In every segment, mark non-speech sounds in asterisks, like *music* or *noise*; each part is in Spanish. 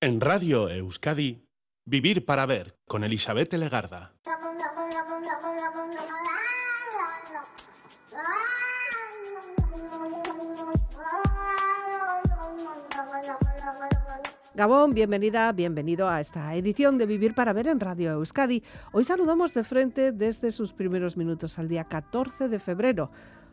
En Radio Euskadi, Vivir para Ver con Elizabeth Legarda. Gabón, bienvenida, bienvenido a esta edición de Vivir para Ver en Radio Euskadi. Hoy saludamos de frente desde sus primeros minutos al día 14 de febrero.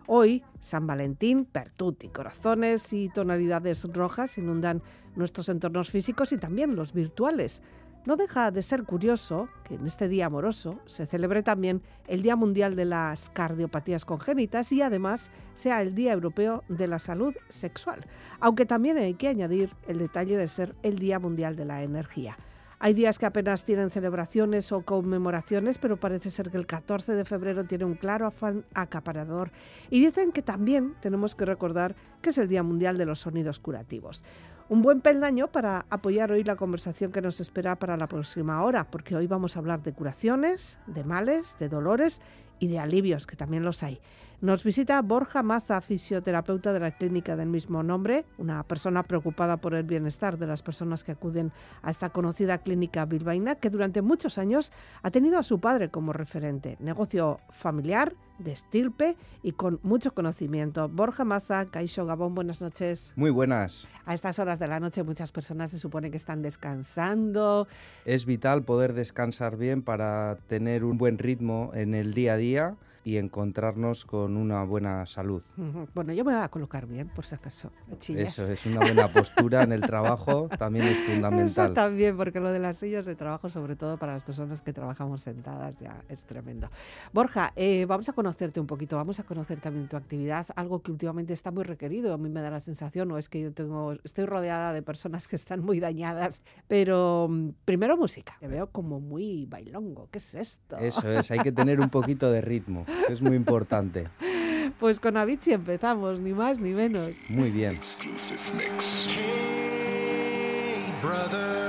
Hoy, San Valentín, pertuti, corazones y tonalidades rojas inundan nuestros entornos físicos y también los virtuales. No deja de ser curioso que en este día amoroso se celebre también el Día Mundial de las Cardiopatías Congénitas y además sea el Día Europeo de la Salud Sexual, aunque también hay que añadir el detalle de ser el Día Mundial de la Energía. Hay días que apenas tienen celebraciones o conmemoraciones, pero parece ser que el 14 de febrero tiene un claro afán acaparador. Y dicen que también tenemos que recordar que es el Día Mundial de los Sonidos Curativos. Un buen peldaño para apoyar hoy la conversación que nos espera para la próxima hora, porque hoy vamos a hablar de curaciones, de males, de dolores y de alivios, que también los hay. Nos visita Borja Maza, fisioterapeuta de la clínica del mismo nombre, una persona preocupada por el bienestar de las personas que acuden a esta conocida clínica bilbaína, que durante muchos años ha tenido a su padre como referente. Negocio familiar, de estirpe y con mucho conocimiento. Borja Maza, Caixo Gabón, buenas noches. Muy buenas. A estas horas de la noche muchas personas se supone que están descansando. Es vital poder descansar bien para tener un buen ritmo en el día a día y encontrarnos con una buena salud. Bueno, yo me voy a colocar bien, por si acaso. Eso es una buena postura en el trabajo, también es fundamental. Eso también, porque lo de las sillas de trabajo, sobre todo para las personas que trabajamos sentadas, ya es tremendo. Borja, eh, vamos a conocerte un poquito, vamos a conocer también tu actividad, algo que últimamente está muy requerido. A mí me da la sensación, o es que yo tengo, estoy rodeada de personas que están muy dañadas, pero mm, primero música. Te veo como muy bailongo. ¿Qué es esto? Eso es, hay que tener un poquito de ritmo *laughs* es muy importante. *laughs* Pues con Avicii empezamos, ni más ni menos. Muy bien. Hey, brother,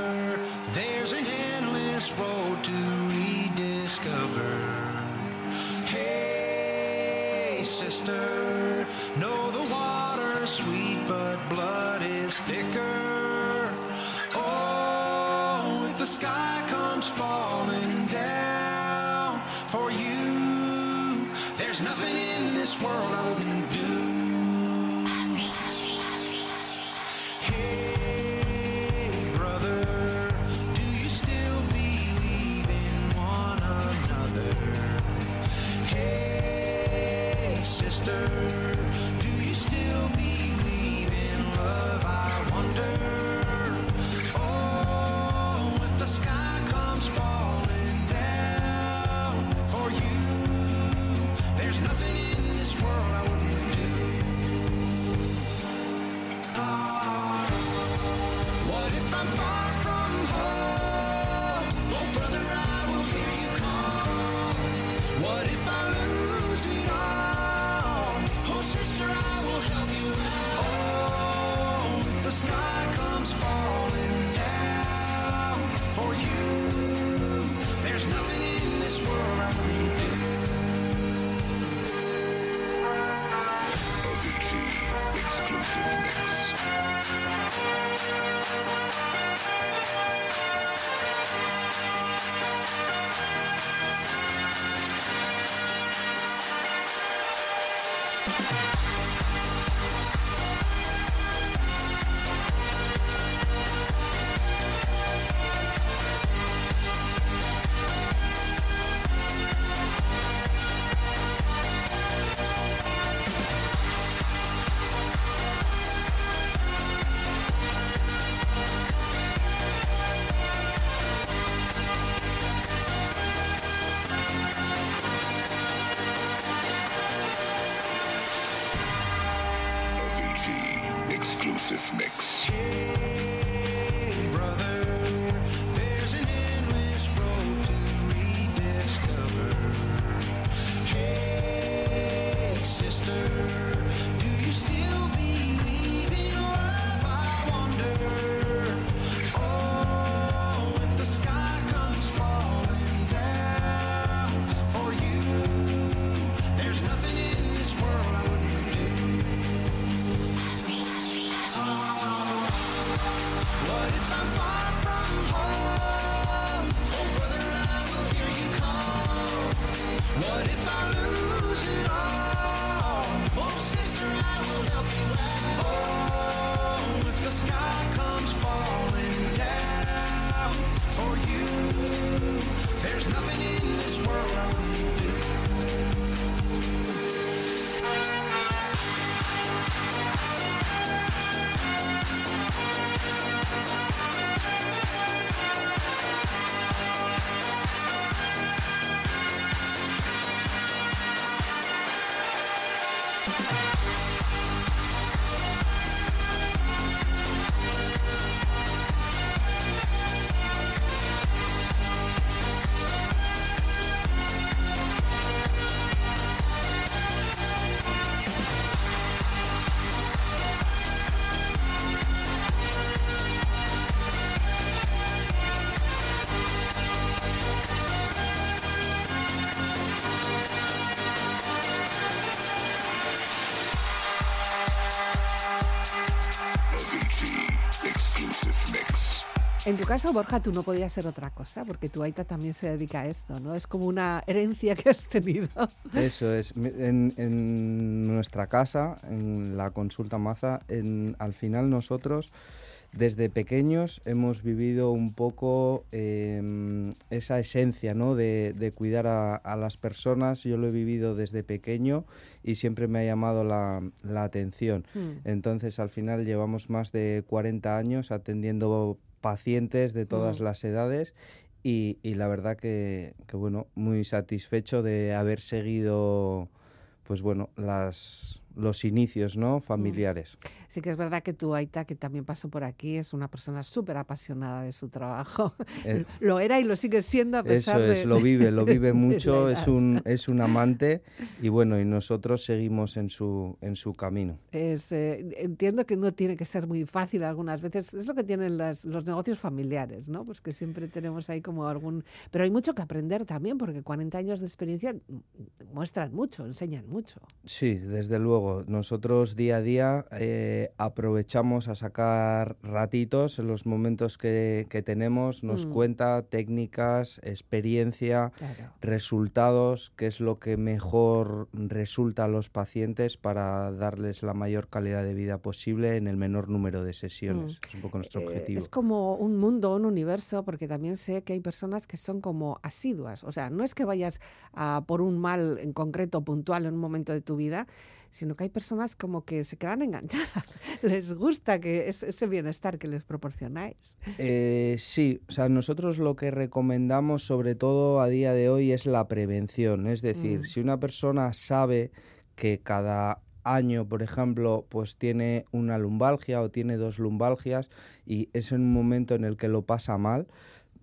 En tu caso, Borja, tú no podías ser otra cosa, porque tu Aita también se dedica a esto, ¿no? Es como una herencia que has tenido. Eso es. En, en nuestra casa, en la consulta Maza, en- al final nosotros desde pequeños hemos vivido un poco em, esa esencia ¿no? de, de cuidar a, a las personas. Yo lo he vivido desde pequeño y siempre me ha llamado la, la atención. Mm. Entonces, al final llevamos más de 40 años atendiendo pacientes de todas las edades y, y la verdad que, que, bueno, muy satisfecho de haber seguido, pues bueno, las, los inicios, ¿no? Familiares. Sí que es verdad que tu Aita, que también pasó por aquí, es una persona súper apasionada de su trabajo. Eh, *laughs* Lo era y lo sigue siendo a pesar Eso de... es, lo vive, lo *laughs* vive mucho, es un, es un amante y bueno, y nosotros seguimos en su, en su camino. Es, eh, entiendo que no tiene que ser muy fácil algunas veces. Es lo que tienen las- los negocios familiares, ¿no? Pues que siempre tenemos ahí como algún... Pero hay mucho que aprender también, porque 40 años de experiencia mm, muestran mucho, enseñan mucho. Sí, desde luego. Nosotros día a día eh, aprovechamos a sacar ratitos en los momentos que, que tenemos, nos Mm. cuenta técnicas, experiencia, Claro. resultados, qué es lo que mejor resulta a los pacientes para darles la mayor calidad de vida posible en el menor número de sesiones. Es un poco nuestro Eh, objetivo. Es como un mundo, un universo, porque también sé que hay personas que son como asiduas. O sea, no es que vayas a por un mal en concreto, puntual, en un momento de tu vida, sino que hay personas como que se quedan enganchadas. *laughs* Les gusta que es- ese bienestar que les proporcionáis. Eh, sí, o sea, nosotros lo que recomendamos sobre todo a día de hoy es la prevención. Es decir, Mm. si una persona sabe que cada año, por ejemplo, pues tiene una lumbalgia o tiene dos lumbalgias y es en un momento en el que lo pasa mal,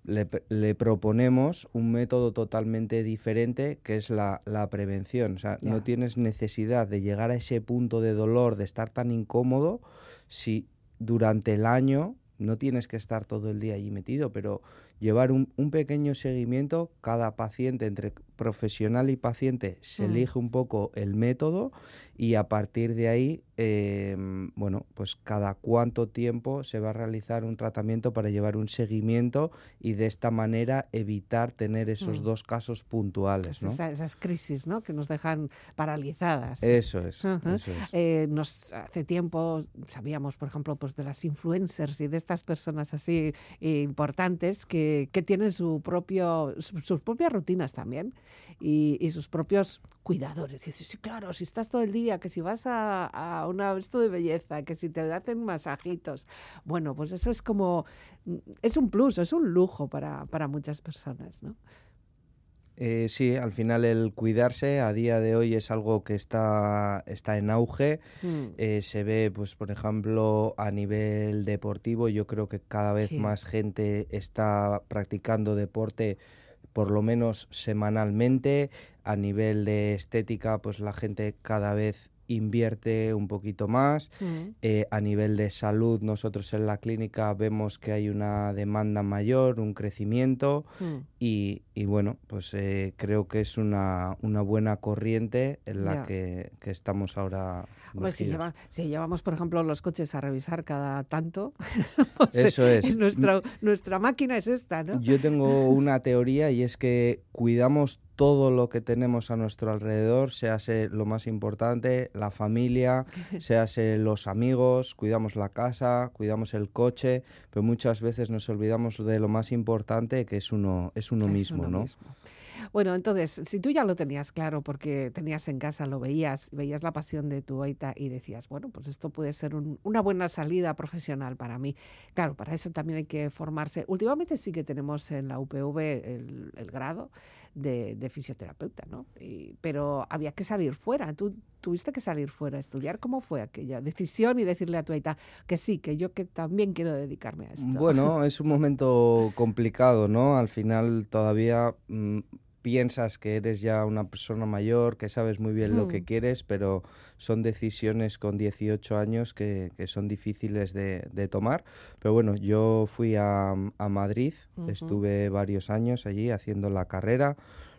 le, le proponemos un método totalmente diferente que es la, la prevención. O sea, no tienes necesidad de llegar a ese punto de dolor, de estar tan incómodo, si durante el año no tienes que estar todo el día allí metido, pero llevar un, un pequeño seguimiento, cada paciente, entre profesional y paciente, se Mm. elige un poco el método y a partir de ahí, eh, bueno, pues cada cuánto tiempo se va a realizar un tratamiento para llevar un seguimiento y de esta manera evitar tener esos Mm. dos casos puntuales, Es ¿no? esa- esas crisis ¿no? que nos dejan paralizadas. Eso es, Ajá. eso es. Eh, nos hace tiempo sabíamos, por ejemplo, pues de las influencers y de estas personas así eh, importantes que, que tienen su propio, su- sus propias rutinas también y, y sus propios cuidadores. Y dices, sí, claro, si estás todo el día, que si vas a, a una esto de belleza, que si te hacen masajitos. Bueno, pues eso es como, mm, es un plus, es un lujo para, para muchas personas, ¿no? Eh, sí, al final el cuidarse a día de hoy es algo que está, está en auge. Mm, Eh, se ve, pues, por ejemplo, a nivel deportivo, yo creo que cada vez Sí. más gente está practicando deporte por lo menos semanalmente. A nivel de estética, pues la gente cada vez invierte un poquito más. mm. Eh, a nivel de salud, nosotros en la clínica vemos que hay una demanda mayor, un crecimiento Mm. Y, y bueno, pues eh, creo que es una, una buena corriente en la que, que estamos ahora. Hombre, si, lleva- si llevamos, por ejemplo, los coches a revisar cada tanto, *laughs* pues, eh, Eso es. nuestra, nuestra máquina es esta, ¿no? Yo tengo *laughs* una teoría y es que cuidamos todo lo que tenemos a nuestro alrededor, sease lo más importante, la familia, *laughs* sease los amigos, cuidamos la casa, cuidamos el coche, pero muchas veces nos olvidamos de lo más importante que es uno, es uno Es mismo, uno ¿no? mismo. Bueno, entonces, si tú ya lo tenías claro porque tenías en casa, lo veías, veías la pasión de tu Aita y decías, bueno, pues esto puede ser un- una buena salida profesional para mí. Claro, para eso también hay que formarse. Últimamente sí que tenemos en la UPV el, el grado de, fisioterapeuta, ¿no? Y- pero había que salir fuera. Tú tuviste que salir fuera a estudiar. ¿Cómo fue aquella decisión y decirle a tu Aita que sí, que yo que también quiero dedicarme a esto? Bueno, es un momento complicado, ¿no? Al final todavía mm, piensas que eres ya una persona mayor, que sabes muy bien lo que quieres, pero son decisiones con 18 años que, que son difíciles de, de tomar. Pero bueno, yo fui a, a Madrid, estuve varios años allí haciendo la carrera.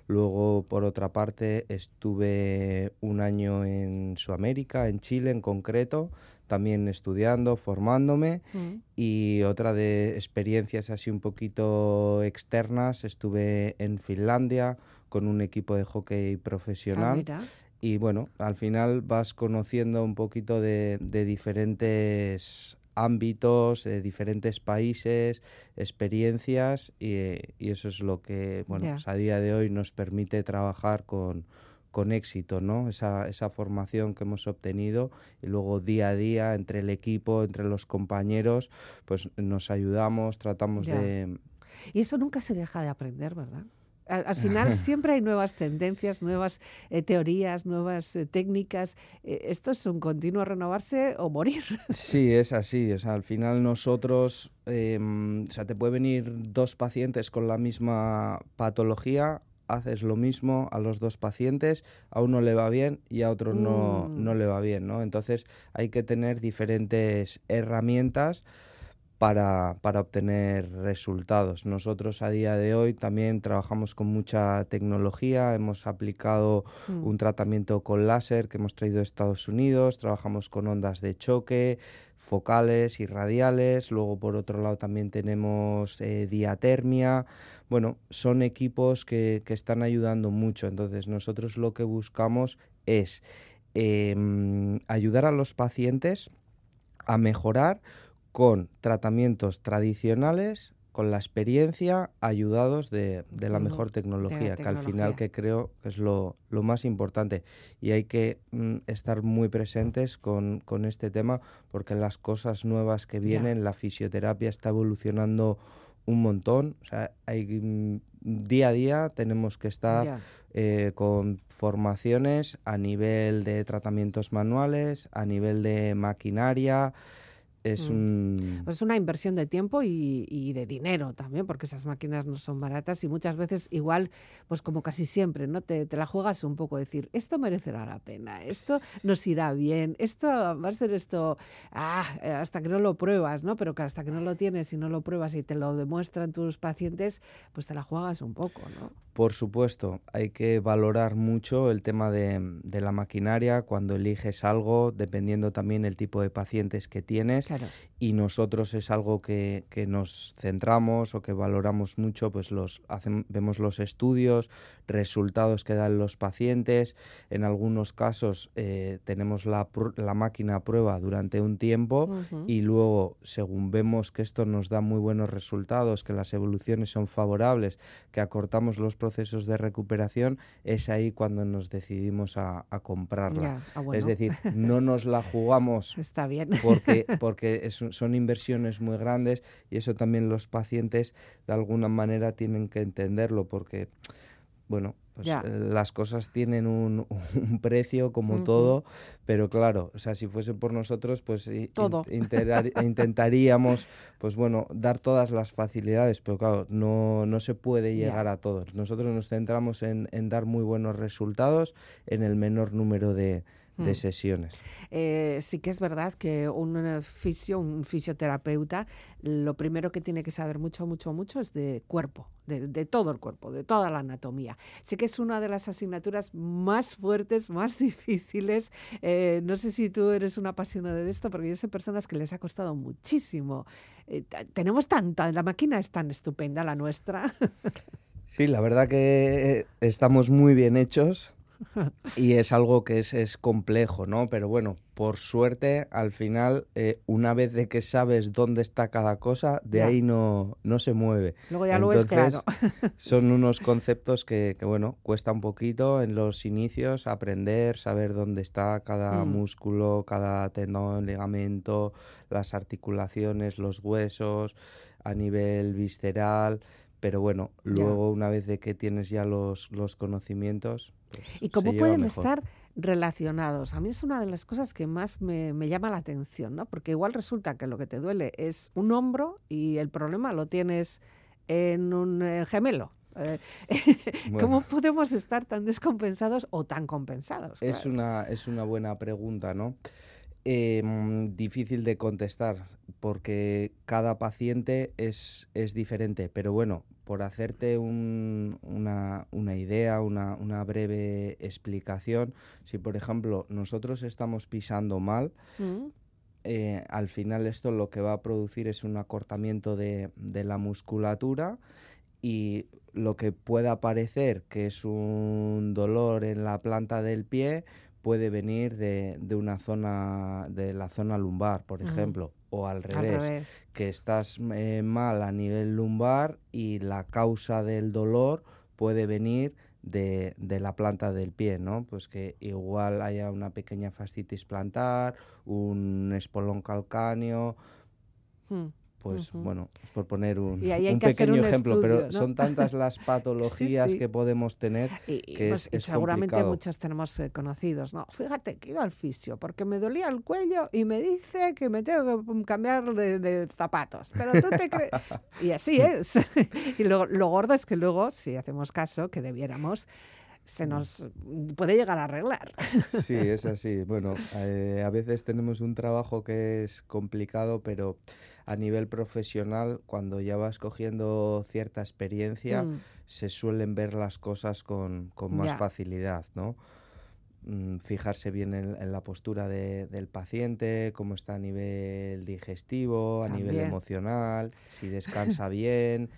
Luego, por otra parte, estuve un año en Sudamérica, en Chile en concreto, también estudiando, formándome. Mm. Y otra de experiencias así un poquito externas, estuve en Finlandia con un equipo de hockey Ah, profesional. mira. Y bueno, al final vas conociendo un poquito de, de diferentes ámbitos, de diferentes países, experiencias y, y eso es lo que, bueno, Ya. pues a día de hoy nos permite trabajar con, con éxito, ¿no? Esa, esa formación que hemos obtenido y luego día a día entre el equipo, entre los compañeros, pues nos ayudamos, tratamos Ya. de... Y eso nunca se deja de aprender, ¿verdad? Al, al *laughs* final siempre hay nuevas tendencias, nuevas eh, teorías, nuevas eh, técnicas. Eh, esto es un continuo renovarse o morir. *laughs* Sí, es así. O sea, al final nosotros, em, o sea, te puede venir dos pacientes con la misma patología, haces lo mismo a los dos pacientes, a uno le va bien y a otro no, Mm. no le va bien, ¿no? Entonces hay que tener diferentes herramientas para, para obtener resultados. Nosotros a día de hoy también trabajamos con mucha tecnología, hemos aplicado Mm. un tratamiento con láser que hemos traído de Estados Unidos, trabajamos con ondas de choque, focales y radiales, luego por otro lado también tenemos eh, diatermia, bueno, son equipos que, que están ayudando mucho, entonces nosotros lo que buscamos es em, ayudar a los pacientes a mejorar con tratamientos tradicionales, con la experiencia, ayudados de, de la mejor tecnología, que al final que creo que es lo, lo más importante. Y hay que mm, estar muy presentes con, con este tema porque las cosas nuevas que Ya. vienen, la fisioterapia está evolucionando un montón. O sea, hay, mm, día a día tenemos que estar eh, con formaciones a nivel de tratamientos manuales, a nivel de maquinaria. Es Mm. un... Pues una inversión de tiempo y, y de dinero también, porque esas máquinas no son baratas y muchas veces igual, pues como casi siempre, ¿no? Te, te la juegas un poco, decir, esto merecerá la pena, esto nos irá bien, esto va a ser esto, ah, eh, hasta que no lo pruebas, ¿no? Pero que hasta que no lo tienes y no lo pruebas y te lo demuestran tus pacientes, pues te la juegas un poco, ¿no? Por supuesto, hay que valorar mucho el tema de, de la maquinaria cuando eliges algo, dependiendo también el tipo de pacientes que tienes. Claro. Y nosotros es algo que, que nos centramos o que valoramos mucho, pues los hacem- vemos los estudios, resultados que dan los pacientes. En algunos casos eh, tenemos la, la máquina a prueba durante un tiempo Ujú. y luego, según vemos que esto nos da muy buenos resultados, que las evoluciones son favorables, que acortamos los procesos de recuperación, es ahí cuando nos decidimos a, a comprarla. Ya, ah, Es bueno, decir, *laughs* no nos la jugamos está bien. porque, *laughs* porque es un- son inversiones muy grandes y eso también los pacientes de alguna manera tienen que entenderlo porque, bueno, pues eh, las cosas tienen un, un precio como todo, pero claro, o sea, si fuese por nosotros, pues in- Todo. *laughs* intentaríamos, pues bueno, dar todas las facilidades, pero claro, no, no se puede llegar a todos. Nosotros nos centramos en, en dar muy buenos resultados en el menor número de, de Mm. sesiones. Eh, sí que es verdad que un eh, fisio, un fisioterapeuta, lo primero que tiene que saber mucho, mucho, mucho es de cuerpo, de, de todo el cuerpo, de toda la anatomía. Sé que es una de las asignaturas más fuertes, más *laughs* difíciles. Eh, no sé si tú eres una apasionada de esto, porque yo sé personas que les ha costado muchísimo. Eh, tenemos tanta, la máquina es tan estupenda, la nuestra. *laughs* Sí, la verdad que eh, estamos muy bien hechos y es algo que es, es complejo, ¿no? Pero bueno, por suerte, al final, eh, una vez de que sabes dónde está cada cosa, de Ya. ahí no, no se mueve. Luego ya lo claro. *laughs* son unos conceptos que, que, bueno, cuesta un poquito en los inicios aprender, saber dónde está cada Mm. músculo, cada tendón, ligamento, las articulaciones, los huesos, a nivel visceral. Pero bueno, Ya. luego una vez de que tienes ya los, los conocimientos... pues, ¿Y cómo pueden mejor. estar relacionados? A mí es una de las cosas que más me, me llama la atención, ¿no? Porque igual resulta que lo que te duele es un hombro y el problema lo tienes en un eh, gemelo. Eh, *laughs* ¿Cómo podemos estar tan descompensados o tan compensados? Es Claro. una, es una buena pregunta, ¿no? Eh, mm, difícil de contestar porque cada paciente es, es diferente, pero bueno, por hacerte un- una, una idea, una, una breve explicación, si por ejemplo nosotros estamos pisando mal, Mm, eh, al final esto lo que va a producir es un acortamiento de, de la musculatura y lo que pueda parecer que es un dolor en la planta del pie puede venir de, de una zona, de la zona lumbar, por ejemplo, o al Al revés, que estás eh, mal a nivel lumbar y la causa del dolor puede venir de, de la planta del pie, ¿no? Pues que igual haya una pequeña fascitis plantar, un espolón calcáneo, Mm. Pues bueno, es por poner un, Y pequeño un ejemplo, pero son tantas las *laughs* patologías sí. que podemos tener Y, que pues, es, y seguramente complicado. muchos tenemos eh, conocidos, ¿no? Fíjate que iba al fisio porque me dolía el cuello y me dice que me tengo que mm, cambiar de, de zapatos. Pero tú te crees... *laughs* Y así es. *laughs* y luego, lo gordo es que luego, si hacemos caso, que debiéramos, se nos mm, puede llegar a arreglar. Sí, *laughs* es así. Bueno, eh, a veces tenemos un trabajo que es complicado, pero a nivel profesional, cuando ya vas cogiendo cierta experiencia, Mm. se suelen ver las cosas con, con más Ya. facilidad, ¿no? Mm, Fijarse bien en, en la postura de- del paciente, cómo está a nivel digestivo, a nivel También. emocional, si *laughs* descansa bien,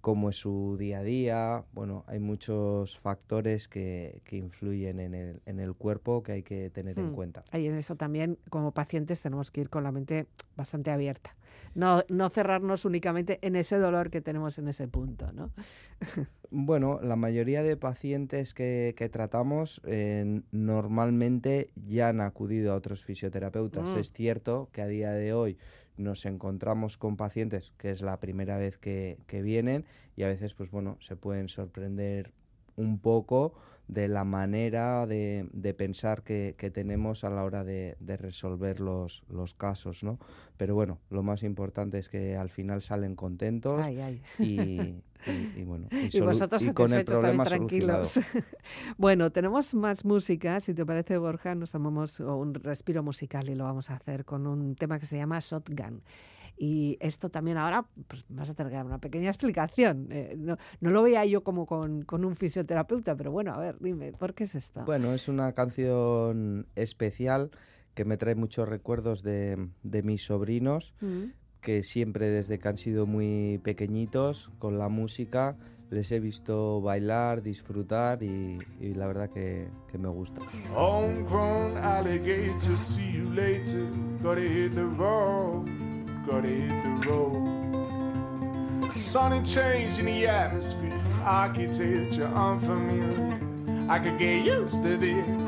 cómo es su día a día. Bueno, hay muchos factores que, que influyen en el, en el cuerpo que hay que tener en Mm. cuenta. Y en eso también, como pacientes, tenemos que ir con la mente bastante abierta. No, no cerrarnos únicamente en ese dolor que tenemos en ese punto, ¿no? *laughs* Bueno, la mayoría de pacientes que, que tratamos eh, normalmente ya han acudido a otros fisioterapeutas. Mm. Es cierto que a día de hoy nos encontramos con pacientes que es la primera vez que, que vienen y a veces, pues bueno, se pueden sorprender un poco de la manera de, de pensar que, que tenemos a la hora de, de resolver los, los casos, ¿no? Pero bueno, lo más importante es que al final salen contentos Ay, ay. y, y- y bueno, y, Y vosotros y con el satisfechos también problema tranquilos. *laughs* bueno, tenemos más música. Si te parece, Borja, nos tomamos un respiro musical y lo vamos a hacer con un tema que se llama Shotgun. Y esto también ahora pues, vas a tener que dar una pequeña explicación. Eh, no, no lo veía yo como con, con un fisioterapeuta, pero bueno, a ver, dime, ¿por qué es esto? Bueno, es una canción especial que me trae muchos recuerdos de, de mis sobrinos, Mm. Que siempre desde que han sido muy pequeñitos con la música les he visto bailar, disfrutar y, y la verdad que, que me gusta. Homegrown alligator, see you later. Gotta hit the road, gotta hit the road. Sudden change in the atmosphere, architecture unfamiliar. I could get used to this.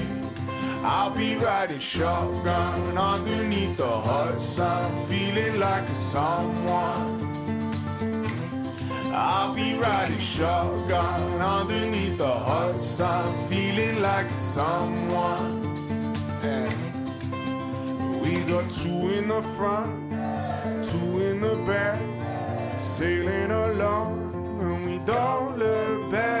I'll be riding shotgun underneath the hot sun, feeling like a someone. I'll be riding shotgun underneath the hot sun, feeling like a someone. Yeah. We got two in the front, two in the back, sailing along, and we don't look back,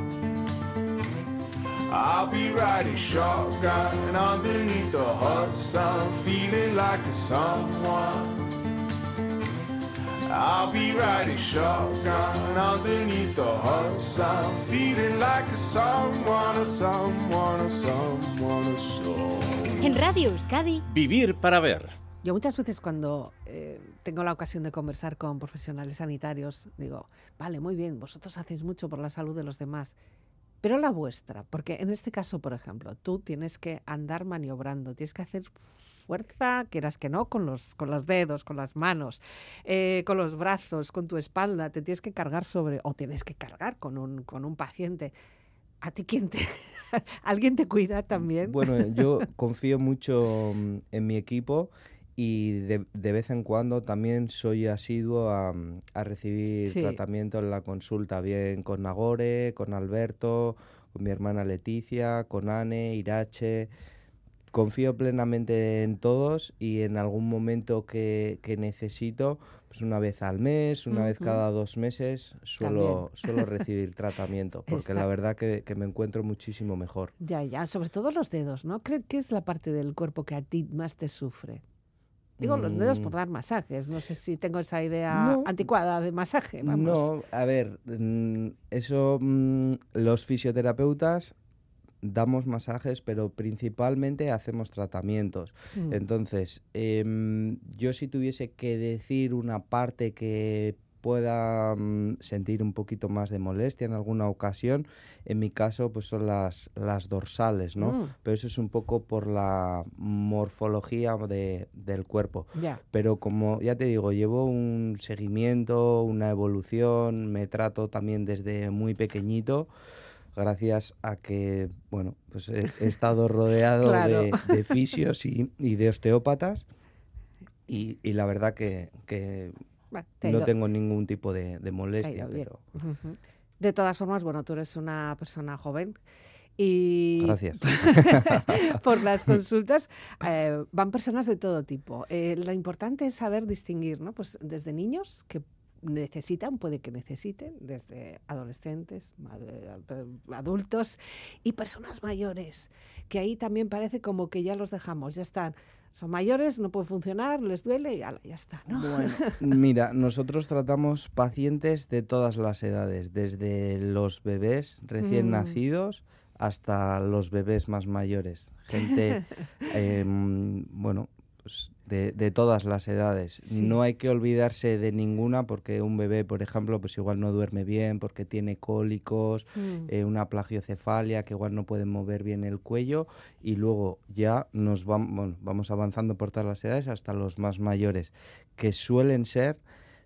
I'll be riding shotgun underneath the hot sun, feeling like a someone. I'll be riding shotgun underneath the hot sun, feeling like a someone, a someone, a someone, a someone. En Radio Euskadi, Vivir para ver. Yo muchas veces cuando eh, tengo la ocasión de conversar con profesionales sanitarios, digo, vale, muy bien, vosotros hacéis mucho por la salud de los demás, pero la vuestra, porque en este caso, por ejemplo, tú tienes que andar maniobrando, tienes que hacer fuerza, quieras que no, con los, con los dedos, con las manos, eh, con los brazos, con tu espalda, te tienes que cargar sobre, o tienes que cargar con un, con un paciente. ¿A ti quién te... *laughs* ¿Alguien te cuida también? Bueno, yo confío mucho mm, en mi equipo y de, de vez en cuando también soy asiduo a, mm, a recibir Sí. tratamiento en la consulta, bien con Nagore, con Alberto, con mi hermana Leticia, con Anne, Irache. Confío plenamente en todos y en algún momento que, que necesito, pues una vez al mes, una vez Ujú. cada dos meses, suelo, suelo *laughs* recibir tratamiento, porque Está- la verdad que, que me encuentro muchísimo mejor. Ya, ya, sobre todo los dedos, ¿no? ¿Qué, qué es la parte del cuerpo que a ti más te sufre? Digo, los dedos por Mm. dar masajes. No sé si tengo esa idea No. anticuada de masaje. Vamos. No, a ver, mm, eso mm, los fisioterapeutas damos masajes, pero principalmente hacemos tratamientos. Mm. Entonces, em, yo si tuviese que decir una parte que pueda mm, sentir un poquito más de molestia en alguna ocasión, en mi caso pues son las, las dorsales, ¿no? Mm. Pero eso es un poco por la morfología de- del cuerpo. Pero como ya te digo, llevo un seguimiento, una evolución, me trato también desde muy pequeñito, gracias a que, bueno, pues he, he *laughs* estado rodeado Claro. de, de fisios y, y de osteópatas y, y la verdad que, que Bueno, te ha no tengo ningún tipo de, molestia, pero. De todas formas, bueno, tú eres una persona joven y gracias. *laughs* por *laughs* las consultas eh, van personas de todo tipo. Eh, lo importante es saber distinguir, ¿no? Pues desde niños que necesitan, puede que necesiten, desde adolescentes, ad- adultos y personas mayores, que ahí también parece como que ya los dejamos, ya están. Son mayores, no pueden funcionar, les duele y ala, ya está, ¿no? Bueno, *laughs* mira, nosotros tratamos pacientes de todas las edades, desde los bebés recién Mm. nacidos hasta los bebés más mayores. Gente, *laughs* em, bueno, pues de, de todas las edades. Sí. No hay que olvidarse de ninguna porque un bebé, por ejemplo, pues igual no duerme bien porque tiene cólicos, Mm. eh, una plagiocefalia que igual no puede mover bien el cuello y luego ya nos vam- bueno, vamos avanzando por todas las edades hasta los más mayores, que suelen ser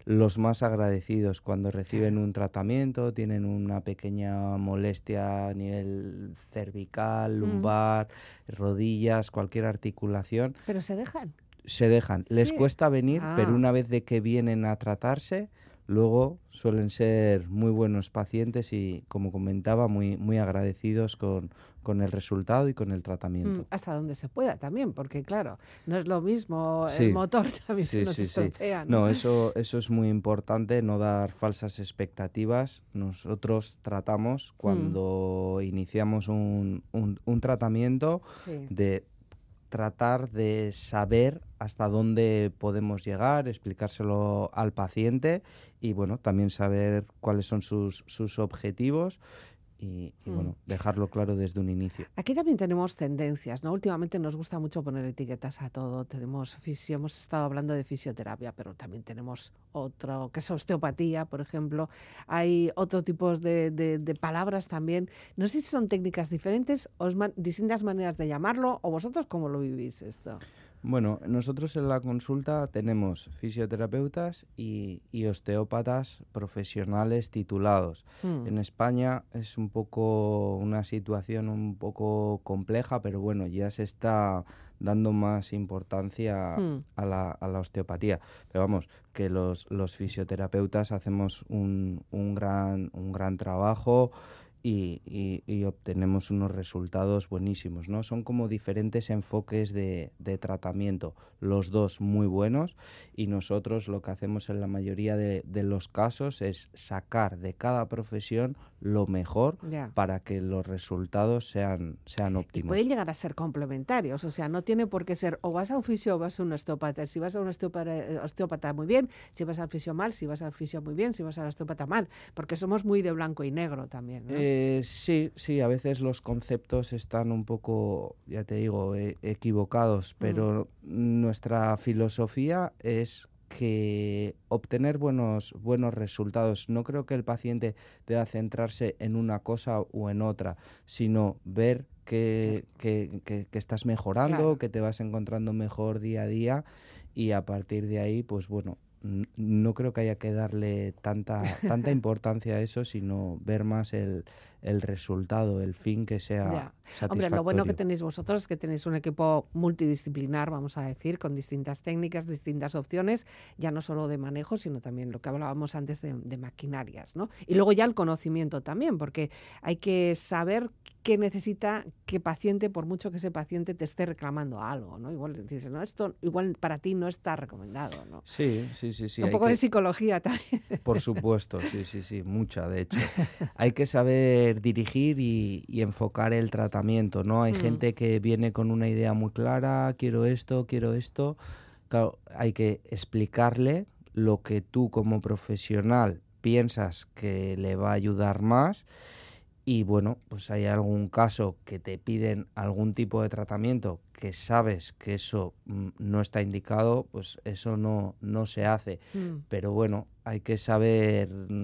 los más agradecidos cuando reciben un tratamiento, tienen una pequeña molestia a nivel cervical, Mm. lumbar, rodillas, cualquier articulación, Pero se dejan. se dejan. Les cuesta venir, Ah. pero una vez de que vienen a tratarse, luego suelen ser muy buenos pacientes y, como comentaba, muy, muy agradecidos con, con el resultado y con el Mm, tratamiento. hasta donde se pueda también, porque claro, no es lo mismo Sí. el motor *laughs* también se Sí, nos sí, sí. estropea, No, eso, eso es muy importante, no dar falsas expectativas. Nosotros tratamos Mm. cuando iniciamos un, un- un tratamiento de tratar de saber hasta dónde podemos llegar, explicárselo al paciente y bueno, también saber cuáles son sus, sus objetivos y, y, Mm. bueno, dejarlo claro desde un inicio. Aquí también tenemos tendencias, ¿no? Últimamente nos gusta mucho poner etiquetas a todo. Tenemos fisio, hemos estado hablando de fisioterapia, pero también tenemos otro, que es osteopatía, por ejemplo. Hay otro tipo de, de- de palabras también. No sé si son técnicas diferentes o distintas maneras de llamarlo, o vosotros cómo lo vivís esto. Bueno, nosotros en la consulta tenemos fisioterapeutas y, y osteópatas profesionales titulados. Mm. En España es un poco una situación un poco compleja, pero bueno, ya se está dando más importancia Mm. a, la, a la osteopatía. Pero vamos, que los, los fisioterapeutas hacemos un, un gran, un gran trabajo y, y- obtenemos unos resultados buenísimos, ¿no? Son como diferentes enfoques de, de tratamiento, los dos muy buenos y nosotros lo que hacemos en la mayoría de los casos es sacar de cada profesión lo mejor para que los resultados sean, sean Y óptimos. pueden llegar a ser complementarios, o sea, no tiene por qué ser o vas a un fisio o vas a un osteópata. Si vas a un osteópata, eh, osteópata muy bien, si vas al fisio mal, si vas al fisio muy bien, si vas al osteópata mal, porque somos muy de blanco y negro también. ¿no? Eh, sí, sí, a veces los conceptos están un poco, ya te digo, e- equivocados, pero nuestra filosofía es que obtener buenos, buenos resultados, no creo que el paciente deba centrarse en una cosa o en otra, sino ver que, que- que- que estás mejorando, Claro. que te vas encontrando mejor día a día y a partir de ahí, pues bueno, no creo que haya que darle tanta, tanta *laughs* importancia a eso, sino ver más el, el resultado, el fin que sea Ya. satisfactorio. Hombre, lo bueno que tenéis vosotros es que tenéis un equipo multidisciplinar, vamos a decir, con distintas técnicas, distintas opciones, ya no solo de manejo, sino también lo que hablábamos antes de, de maquinarias, ¿no? Y luego ya el conocimiento también, porque hay que saber qué necesita qué paciente, por mucho que ese paciente te esté reclamando algo, ¿no? Igual dices, no, esto igual para ti no está recomendado, ¿no? Sí, sí, sí, sí. un poco que- de psicología también. Por supuesto, sí, sí, sí, mucha, de hecho. *laughs* Hay que saber dirigir y, y enfocar el tratamiento, ¿no? Hay Mm. gente que viene con una idea muy clara, quiero esto, quiero esto. Claro, hay que explicarle lo que tú como profesional piensas que le va a ayudar más y bueno, pues hay algún caso que te piden algún tipo de tratamiento que sabes que eso mm, no está indicado, pues eso no, no se hace Mm. pero bueno, hay que saber mm,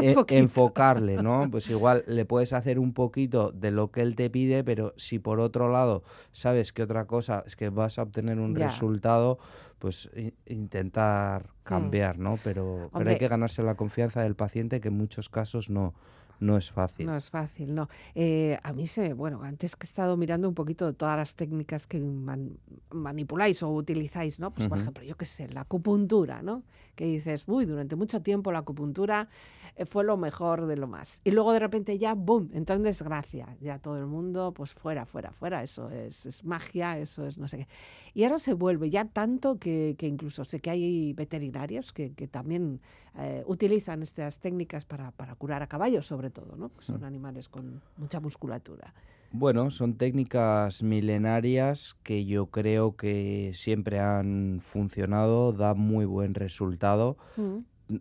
e- enfocarle, ¿no? *laughs* Pues igual le puedes hacer un poquito de lo que él te pide, pero si por otro lado sabes que otra cosa es que vas a obtener un resultado, pues intentar cambiar, ¿no? Pero, pero hay que ganarse la confianza del paciente, que en muchos casos no, no es fácil. No es fácil, no. Eh, a mí se, bueno, antes que he estado mirando un poquito de todas las técnicas que man- manipuláis o utilizáis, ¿no? Pues por Ujú. ejemplo, yo qué sé, la acupuntura, ¿no? Que dices, uy, durante mucho tiempo la acupuntura fue lo mejor de lo más. Y luego de repente ya, ¡boom!, entró en desgracia. Ya todo el mundo, pues fuera, fuera, fuera. Eso es, es magia, eso es no sé qué. Y ahora se vuelve ya tanto que, que incluso sé que hay veterinarios que, que también eh, utilizan estas técnicas para, para curar a caballos, sobre todo, ¿no? Que son animales con mucha musculatura. Bueno, son técnicas milenarias que yo creo que siempre han funcionado, da muy buen resultado. Mm.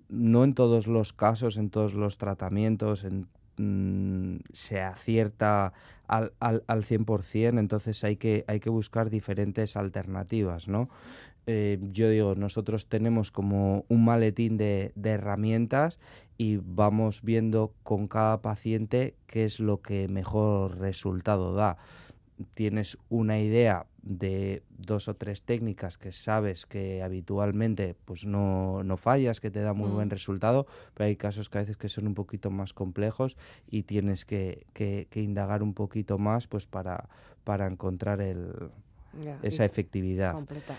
No en todos los casos, en todos los tratamientos, en- mm, se acierta al, al, al 100%, entonces hay que, hay que buscar diferentes alternativas, ¿no? Eh, yo digo, nosotros tenemos como un maletín de, de herramientas y vamos viendo con cada paciente qué es lo que mejor resultado da. Tienes una idea de dos o tres técnicas que sabes que habitualmente pues no, no fallas, que te da muy buen Mm. resultado, pero hay casos que a veces que son un poquito más complejos y tienes que, que- que indagar un poquito más pues para, para encontrar el, esa efectividad. completar.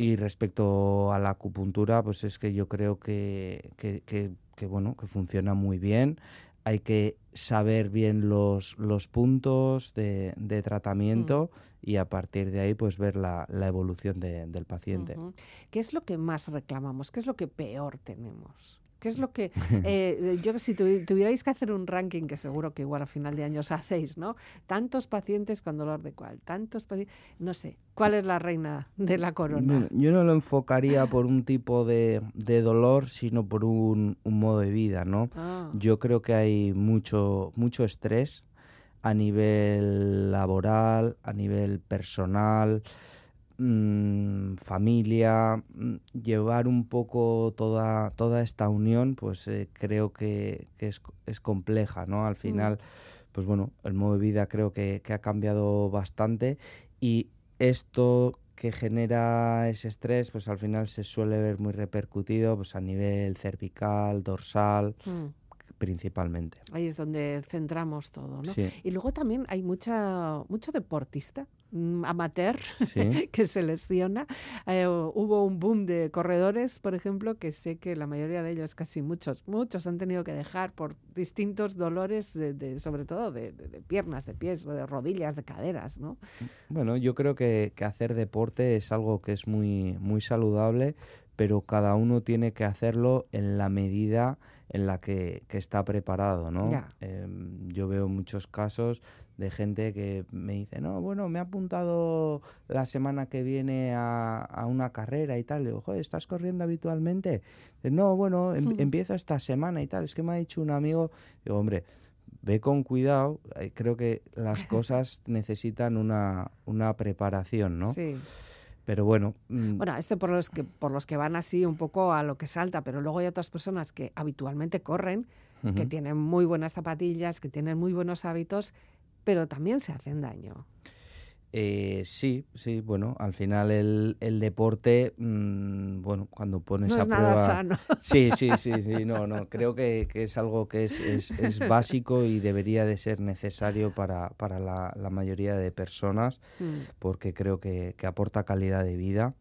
Y respecto a la acupuntura, pues es que yo creo que, que, que- que, bueno, que funciona muy bien. Hay que saber bien los, los puntos de, de tratamiento y a partir de ahí pues ver la, la evolución de- del paciente. ¿Qué es lo que más reclamamos? ¿Qué es lo que peor tenemos? ¿Qué es lo que, eh, yo si tuvi- tuvierais que hacer un ranking, que seguro que igual a final de año os hacéis, ¿no? Tantos pacientes con dolor de cual, tantos pacientes, no sé, ¿cuál es la reina de la corona? Yo no lo enfocaría por un tipo de, de dolor, sino por un, un modo de vida, ¿no? Ah, Yo creo que hay mucho, mucho estrés a nivel laboral, a nivel personal, mm, familia, mm, llevar un poco toda, toda esta unión, pues eh, creo que, que es, es compleja, ¿no? Al final, pues bueno, el modo de vida creo que, que ha cambiado bastante y esto que genera ese estrés, pues al final se suele ver muy repercutido pues a nivel cervical, dorsal, Mm. principalmente. Ahí es donde centramos todo, ¿no? Sí. Y luego también hay mucha, mucho deportista mm, amateur Sí. *laughs* que se lesiona. Eh, hubo un boom de corredores, por ejemplo, que sé que la mayoría de ellos, casi muchos, muchos han tenido que dejar por distintos dolores, de, de- sobre todo de, de- de piernas, de pies, de rodillas, de caderas, ¿no? Bueno, yo creo que, que hacer deporte es algo que es muy, muy saludable, pero cada uno tiene que hacerlo en la medida en la que, que está preparado, ¿no? Em, yo veo muchos casos de gente que me dice, no, bueno, me he apuntado la semana que viene a, a una carrera y tal. Le digo, joder, ¿estás corriendo habitualmente? No, bueno, em- empiezo esta semana y tal. Es que me ha dicho un amigo, digo, hombre, ve con cuidado. eh, Creo que las *laughs* cosas necesitan una, una preparación, ¿no? Sí. Pero bueno, mm, Bueno, esto por los que por los que van así un poco a lo que salta, pero luego hay otras personas que habitualmente corren, que tienen muy buenas zapatillas, que tienen muy buenos hábitos, pero también se hacen daño. Eh, sí, sí, bueno, al final el, el deporte, mm, bueno, cuando pones No a es nada prueba... sano. *laughs* Sí, sí, sí, *laughs* sí, no, no, creo que, que es algo que es, es, es básico y debería de ser necesario para, para la, la mayoría de personas, Mm. porque creo que, que aporta calidad de vida.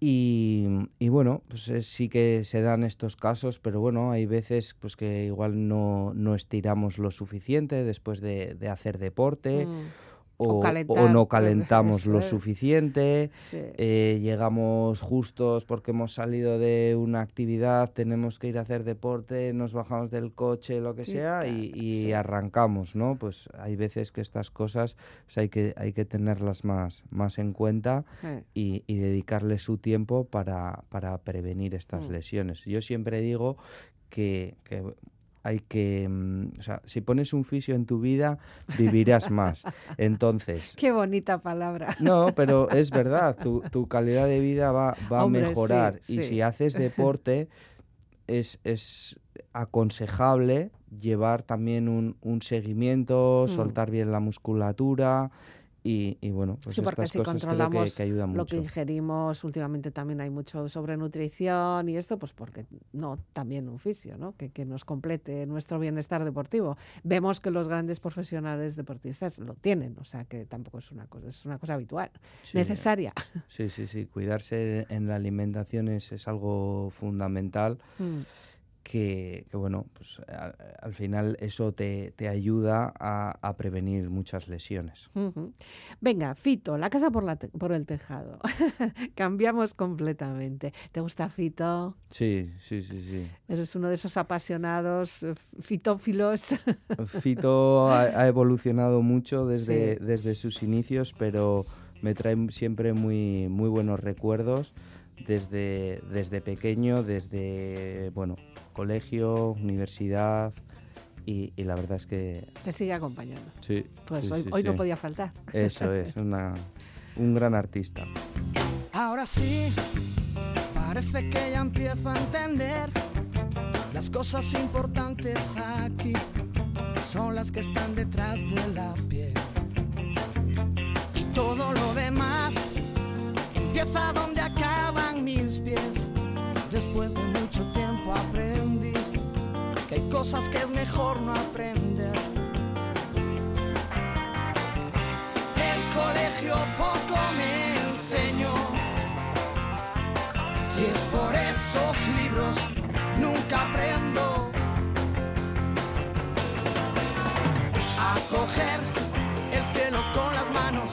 Y, y bueno, pues eh, sí que se dan estos casos, pero bueno, hay veces pues que igual no, no estiramos lo suficiente después de, de hacer deporte. Mm. O, no calentamos lo es. suficiente, Sí. eh, llegamos justos porque hemos salido de una actividad, tenemos que ir a hacer deporte, nos bajamos del coche, lo que sea, y, claro, y sí. arrancamos, ¿no? Pues hay veces que estas cosas pues hay, que, hay que tenerlas más, más en cuenta y, y dedicarle su tiempo para, para prevenir estas Mm. lesiones. Yo siempre digo que, que hay que, mm, o sea, si pones un fisio en tu vida, vivirás más. Entonces, *laughs* Qué bonita palabra. no, pero es verdad, tu, tu calidad de vida va, va Hombre, a sí, mejorar. Y sí. si haces *laughs* deporte, es, es aconsejable llevar también un, un seguimiento, Mm. soltar bien la musculatura y, y bueno, pues sí, porque si que, controlamos que ayudan lo que mucho. ingerimos, últimamente también hay mucho sobre nutrición y esto, pues porque no, también un fisio, ¿no? Que, que nos complete nuestro bienestar deportivo. Vemos que los grandes profesionales deportistas lo tienen, o sea que tampoco es una cosa, es una cosa habitual, Sí, necesaria. Sí, sí, sí, cuidarse en la alimentación es, es algo fundamental. Mm. Que, que, bueno, pues al, al final eso te, te ayuda a, a prevenir muchas lesiones. Venga, Fito, la casa por, la te- por el tejado. *laughs* Cambiamos completamente. ¿Te gusta Fito? Sí, sí, sí, sí. Eres uno de esos apasionados eh, fitófilos. *laughs* Fito ha, ha evolucionado mucho desde, Sí. desde sus inicios, pero me trae siempre muy, muy buenos recuerdos desde, desde pequeño, desde, bueno, colegio, universidad y, y la verdad es que Te sigue acompañando. sí. Pues sí, hoy, sí, hoy no podía faltar. Eso es, *laughs* una, un gran artista. Ahora sí, parece que ya empiezo a entender. Las cosas importantes aquí son las que están detrás de la piel. Y todo lo demás empieza donde acaban mis pies. Después de mucho tiempo aprendí hay cosas que es mejor no aprender. El colegio poco me enseñó. Si es por esos libros, nunca aprendo a coger el cielo con las manos,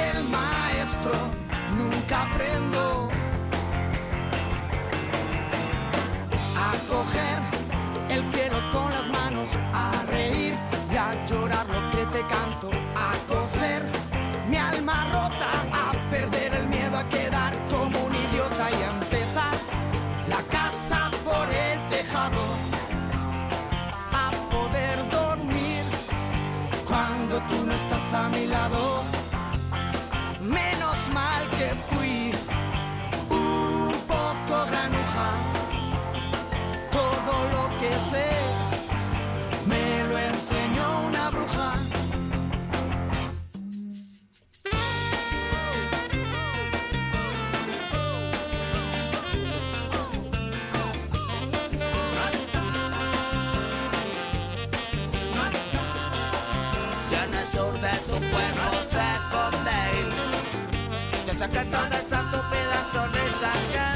a mi lado. Sonrisa que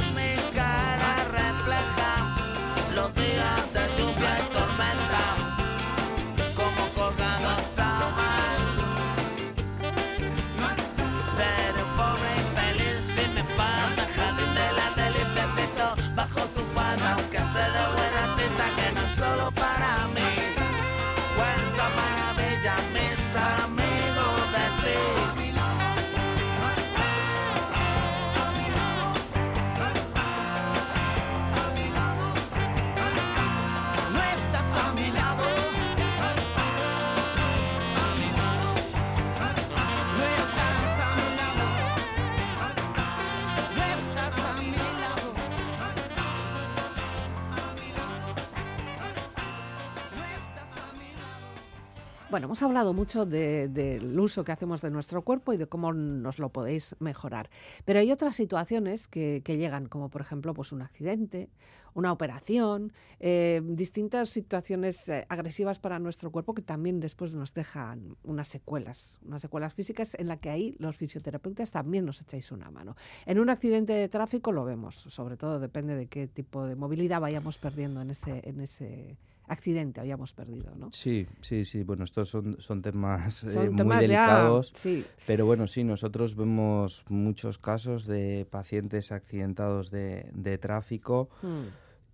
Bueno, hemos hablado mucho de- del uso que hacemos de nuestro cuerpo y de cómo nos lo podéis mejorar. Pero hay otras situaciones que, llegan, como por ejemplo pues un accidente, una operación, eh, distintas situaciones eh, agresivas para nuestro cuerpo que también después nos dejan unas secuelas, unas secuelas físicas en la que ahí los fisioterapeutas también nos echáis una mano. En un accidente de tráfico lo vemos, sobre todo depende de qué tipo de movilidad vayamos perdiendo en ese, en ese accidente, hayamos perdido, ¿no? Sí, sí, sí. Bueno, estos son, son temas eh, Son muy temas ya, delicados. sí. Pero bueno, sí, nosotros vemos muchos casos de pacientes accidentados de, de tráfico Mm.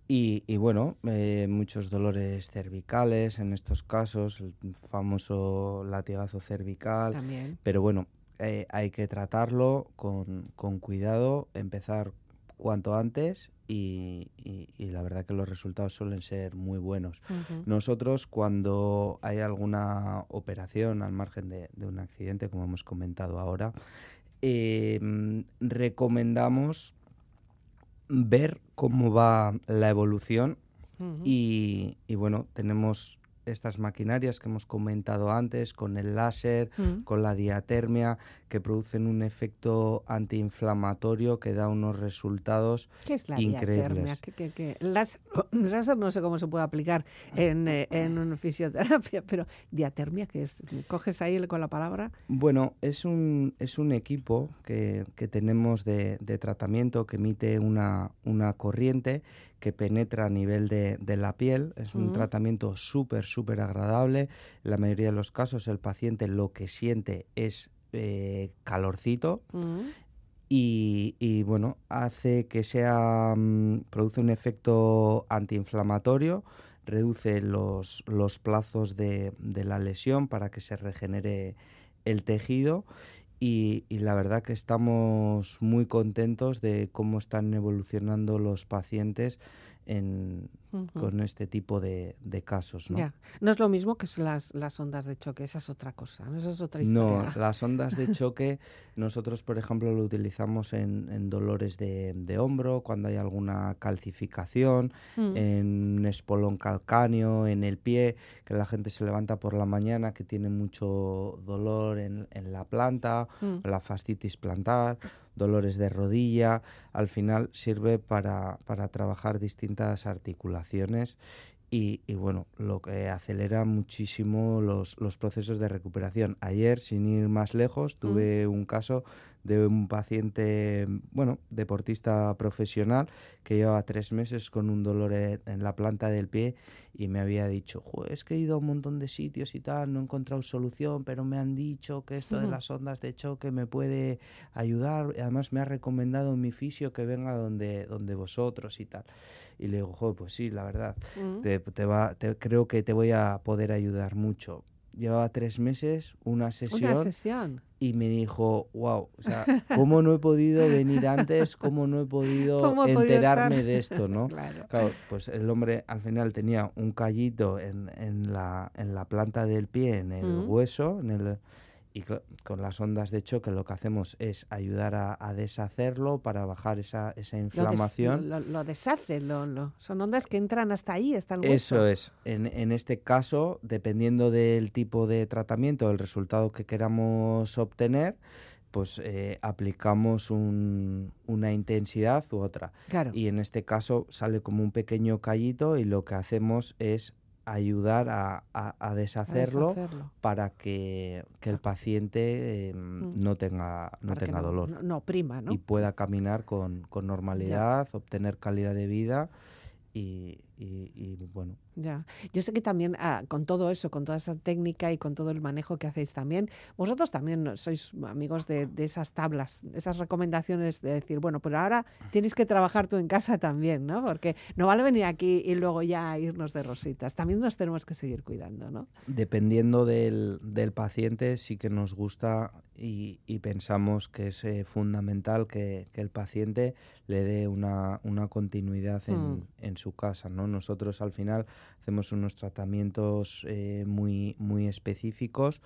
y, y bueno, eh, muchos dolores cervicales en estos casos, el famoso latigazo cervical. También. Pero bueno, eh, hay que tratarlo con, con cuidado, empezar cuanto antes y, y- y la verdad que los resultados suelen ser muy buenos. Nosotros cuando hay alguna operación al margen de, de un accidente, como hemos comentado ahora, eh, mm, recomendamos ver cómo va la evolución y bueno, tenemos estas maquinarias que hemos comentado antes con el láser, Mm. con la diatermia, que producen un efecto antiinflamatorio que da unos resultados ¿Qué es la increíbles. diatermia? ¿Qué, qué, qué? El láser, no sé cómo se puede aplicar en, eh, en una fisioterapia, *laughs* pero diatermia, que es? ¿Coges ahí con la palabra? Bueno, es un, es un equipo que, que tenemos de, de tratamiento que emite una, una corriente que penetra a nivel de, de la piel. Es un tratamiento súper, súper agradable. En la mayoría de los casos el paciente lo que siente es eh, calorcito Mm. y, y, bueno, hace que sea, mm, produce un efecto antiinflamatorio, reduce los, los plazos de, de la lesión para que se regenere el tejido y, la verdad que estamos muy contentos de cómo están evolucionando los pacientes en- Con este tipo de, de casos, ¿no? Ya. No es lo mismo que las, las ondas de choque, esa es otra cosa, ¿no? Esa es otra No, historia. *laughs* las ondas de choque *laughs* nosotros, por ejemplo, lo utilizamos en, en dolores de, de hombro, cuando hay alguna calcificación, Mm. en un espolón calcáneo, en el pie, que la gente se levanta por la mañana que tiene mucho dolor en, en la planta, Mm. la fascitis plantar, dolores de rodilla. Al final sirve para, para trabajar distintas articulaciones y, y, bueno, lo que acelera muchísimo los, los procesos de recuperación. Ayer, sin ir más lejos, tuve un caso de un paciente, bueno, deportista profesional que llevaba tres meses con un dolor en, la planta del pie y me había dicho, "Jo, es que he ido a un montón de sitios y tal, no he encontrado solución, pero me han dicho que esto de las ondas de choque me puede ayudar. Además me ha recomendado mi fisio que venga donde, donde vosotros y tal. Y le digo, "Jo, pues sí, la verdad, Mm. te, te va, te- creo que te voy a poder ayudar mucho. Llevaba tres meses, una sesión, Una sesión. y me dijo, wow, o sea, ¿cómo no he podido venir antes? ¿Cómo no he podido *laughs* ¿Cómo he podido enterarme de esto, no? Claro. Claro, pues el hombre al final tenía un callito en, en la, en la planta del pie, en el Mm. hueso, en el, y con las ondas de choque lo que hacemos es ayudar a, a deshacerlo para bajar esa, esa Lo, des- inflamación. lo, lo deshace, lo- son ondas que entran hasta ahí, hasta el hueso. Eso es. En, en este caso, dependiendo del tipo de tratamiento, el resultado que queramos obtener, pues eh, aplicamos un- una intensidad u otra. Claro. Y en este caso sale como un pequeño callito y lo que hacemos es ayudar a, a- a a deshacerlo. para que, que el paciente eh, no tenga, no Para tenga dolor. No, ¿no? y pueda caminar con, con normalidad, obtener calidad de vida y, y- y, bueno, Ya. Yo sé que también ah, con todo eso, con toda esa técnica y con todo el manejo que hacéis también, vosotros también sois amigos de, de esas tablas, esas recomendaciones de decir, bueno, pero ahora tienes que trabajar tú en casa también, ¿no? Porque no vale venir aquí y luego ya irnos de rositas. También nos tenemos que seguir cuidando, ¿no? dependiendo del, del paciente, sí que nos gusta y, y pensamos que es eh, fundamental que, que el paciente le dé una, una continuidad en, Mm. en su casa. ¿no? Nosotros al final hacemos unos tratamientos eh, muy, muy específicos,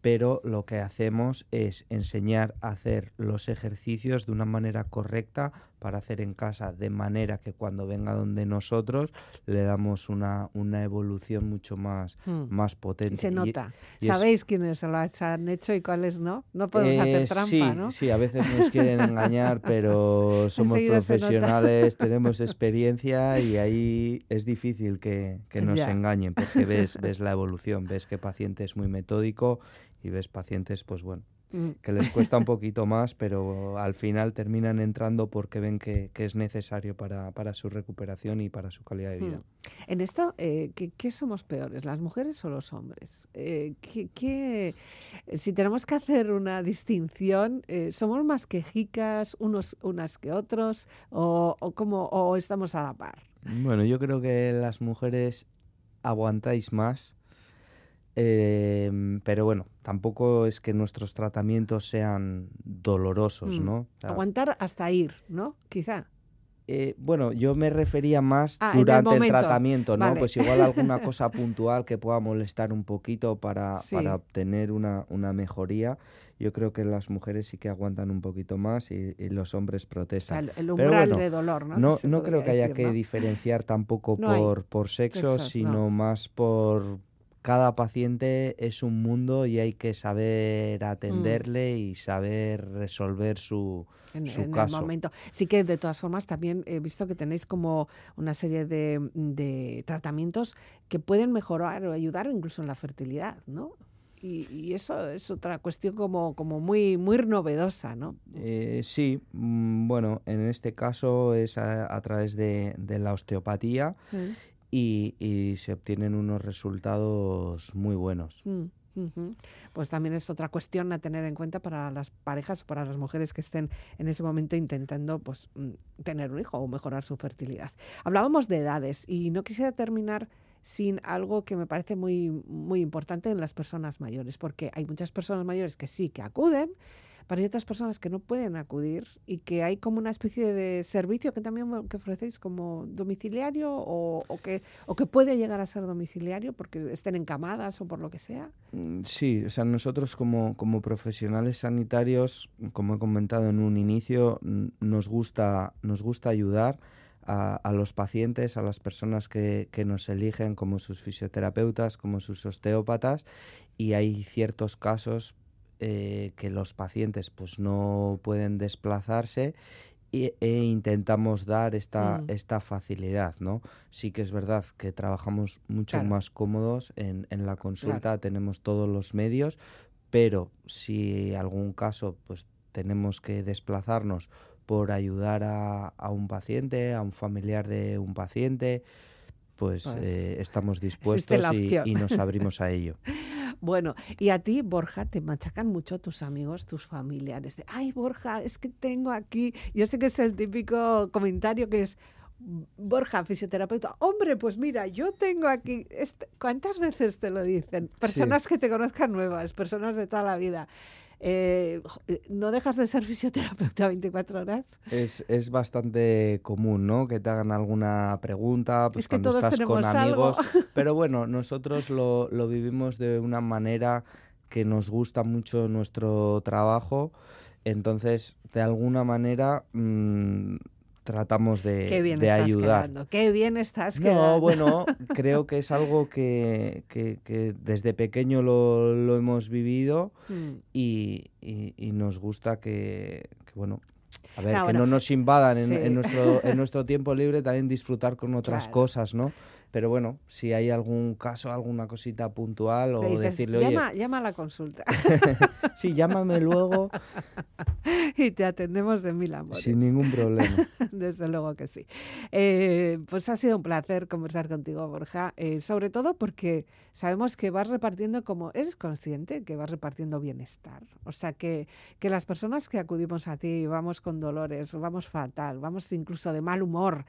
pero lo que hacemos es enseñar a hacer los ejercicios de una manera correcta para hacer en casa, de manera que cuando venga donde nosotros le damos una, una evolución mucho más, Mm. más potente. Y se nota. y es- ¿Sabéis quiénes se lo han hecho y cuáles no? No podemos Eh, hacer trampa, sí, ¿no? sí, a veces nos quieren engañar, *laughs* pero somos profesionales, tenemos experiencia y ahí es difícil que, que nos Ya. engañen porque ves, ves la evolución, ves que paciente es muy metódico y ves pacientes, pues bueno. Que les cuesta un poquito más, pero al final terminan entrando porque ven que, que es necesario para, para su recuperación y para su calidad de vida. Mm. En esto, eh, ¿qué, qué somos peores, las mujeres o los hombres? Eh, ¿qué- qué- si tenemos que hacer una distinción, eh, ¿somos más quejicas unos unas que otros o, o, cómo- o estamos a la par? Bueno, yo creo que las mujeres aguantáis más, em, pero bueno, tampoco es que nuestros tratamientos sean dolorosos, Mm. ¿no? O sea, Aguantar hasta ir, ¿no? Quizá. eh, bueno, yo me refería más Ah, el durante el, tratamiento, ¿no? Vale. Pues igual alguna *laughs* cosa puntual que pueda molestar un poquito para, Sí. para obtener una, una mejoría. Yo creo que las mujeres sí que aguantan un poquito más y, y los hombres O sea, protestan. el, umbral bueno, de dolor, ¿no? No, no creo que haya decir, que ¿no? diferenciar tampoco No por, por sexo, sexos, no. sino más por cada paciente es un mundo y hay que Mm. saber atenderle y saber resolver su, en, su en caso. el momento. Sí que de todas formas también he visto que tenéis como una serie de, de tratamientos que pueden mejorar o ayudar incluso en la fertilidad, ¿no? Y, y eso es otra cuestión como, como muy, muy novedosa, ¿no? Eh, sí, mm, bueno, en este caso es a, a través de, de la osteopatía Mm, y, se obtienen unos resultados muy buenos. mm. Pues también es otra cuestión a tener en cuenta para las parejas, para las mujeres que estén en ese momento intentando pues, mm, tener un hijo o mejorar su fertilidad. Hablábamos de edades y no quisiera terminar sin algo que me parece muy, muy importante en las personas mayores, porque hay muchas personas mayores que sí que acuden, pero hay otras personas que no pueden acudir y que hay como una especie de servicio que también que ofrecéis como domiciliario o, que, o que puede llegar a ser domiciliario porque estén encamadas o por lo que sea. Mm, Sí, o sea, nosotros como, como profesionales sanitarios, como he comentado en un inicio, nos gusta, nos gusta ayudar a, a los pacientes, a las personas que, que nos eligen como sus fisioterapeutas, como sus osteópatas, y hay ciertos casos eh, que los pacientes pues no pueden desplazarse e intentamos dar esta, Mm. esta facilidad, ¿no? Sí que es verdad que trabajamos mucho Claro. más cómodos en, en la consulta, tenemos todos los medios, pero si algún caso pues tenemos que desplazarnos por ayudar a, a un paciente, a un familiar de un paciente, pues, Pues, eh, estamos dispuestos y nos *laughs* abrimos a ello. Bueno, y a ti, Borja, te machacan mucho tus amigos, tus familiares. De, Ay, Borja, es que tengo aquí. Yo sé que es el típico comentario que es. Borja, fisioterapeuta, hombre, pues mira, yo tengo aquí, este- ¿cuántas veces te lo dicen? Personas que te conozcan nuevas, personas de toda la vida. Eh, eh, ¿No dejas de ser *laughs* fisioterapeuta 24 horas? Es, es bastante común, ¿no? Que te hagan alguna pregunta, pues Es que cuando todos estás con algo. amigos. *laughs* Pero bueno, nosotros lo, lo vivimos de una manera que nos gusta mucho nuestro trabajo. Entonces, de alguna manera, mm, tratamos de, Qué bien de estás ayudar. quedando, qué bien estás No, quedando. bueno, *laughs* creo que es algo que, que- que desde pequeño lo, lo hemos vivido Mm. y, y- y nos gusta que, que, bueno, a ver, No, que bueno, no nos invadan en, nuestro, en *laughs* nuestro tiempo libre, también disfrutar con otras Claro. cosas, ¿no? Pero bueno, si hay algún caso, alguna cosita puntual o dices, decirle, oye, llama, llama a la consulta *laughs* sí, llámame luego *laughs* y te atendemos de mil amores. sin ningún problema. *laughs* Desde luego que sí. Eh, pues ha sido un placer conversar contigo, Borja, eh, sobre todo porque sabemos que vas repartiendo como, eres consciente que vas repartiendo bienestar. O sea, que, que las personas que acudimos a ti vamos con dolores, vamos fatal, vamos incluso de mal humor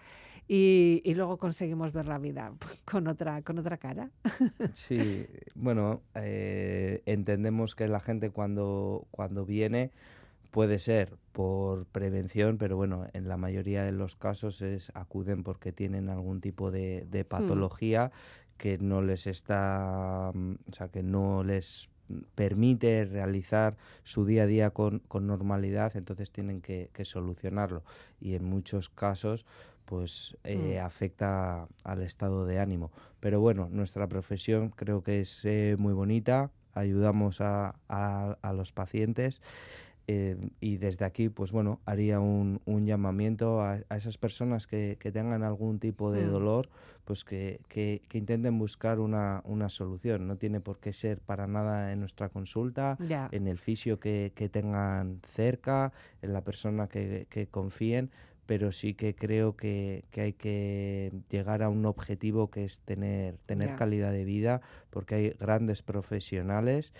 y, y luego conseguimos ver la vida *laughs* con otra, con otra cara. *laughs* Sí, bueno, eh, entendemos que la gente cuando, cuando viene puede ser por prevención, pero bueno, en la mayoría de los casos es acuden porque tienen algún tipo de, de patología que no les está, mm, o sea, que no les permite realizar su día a día con, con normalidad, entonces tienen que, que solucionarlo. Y en muchos casos, pues eh, Mm. afecta al estado de ánimo. Pero bueno, nuestra profesión creo que es eh, muy bonita, ayudamos a, a- a los pacientes eh, y desde aquí, pues bueno, haría un, un llamamiento a, a esas personas que, que tengan algún tipo de Mm. dolor, pues que, que- que intenten buscar una, una solución. No tiene por qué ser para nada en nuestra consulta, en el fisio que, que tengan cerca, en la persona que, que confíen, pero sí que creo que, que hay que llegar a un objetivo que es tener, tener calidad de vida, porque hay grandes profesionales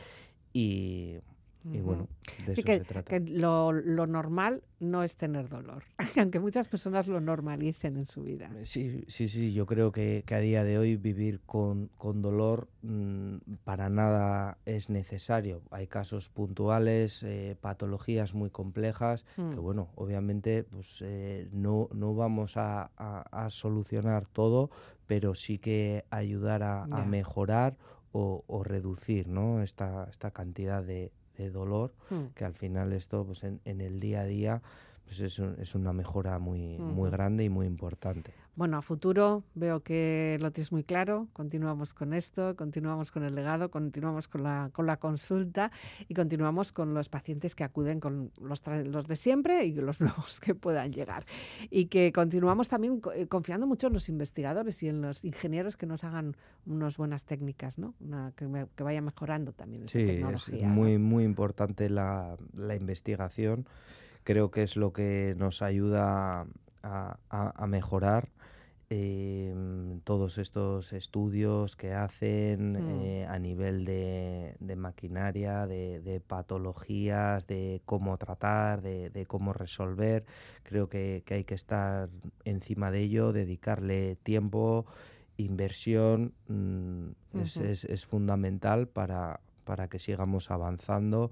y, y bueno, de Sí, eso que, se trata. que lo, lo normal no es tener dolor, *laughs* aunque muchas personas lo normalicen en su vida. Sí, sí, sí, yo creo que, que a día de hoy vivir con, con dolor mm, para nada es necesario. Hay casos puntuales, eh, patologías muy complejas, que Mm. bueno, obviamente pues eh, no, no vamos a, a- a solucionar todo, pero sí que ayudar a, a mejorar o, o reducir ¿no? esta, esta cantidad de, de dolor, Mm. que al final esto pues en, en el día a día pues es, un- es una mejora muy, muy Ujú. grande y muy importante. Bueno, a futuro veo que lo tienes muy claro. Continuamos con esto, continuamos con el legado, continuamos con la, con la consulta y continuamos con los pacientes que acuden con los, los de siempre y los *laughs* nuevos que puedan llegar. Y que continuamos también eh, confiando mucho en los investigadores y en los ingenieros que nos hagan unas buenas técnicas, ¿no? Una- que, me- que vaya mejorando también esa Sí, es tecnología. ¿no? muy, muy importante la, la investigación. Creo que es lo que nos ayuda a, a- a mejorar em, todos estos estudios que hacen Mm. eh, a nivel de, de maquinaria, de, de patologías, de cómo tratar, de, de cómo resolver. Creo que, que hay que estar encima de ello, dedicarle tiempo, inversión, mm, es- es fundamental para, para que sigamos avanzando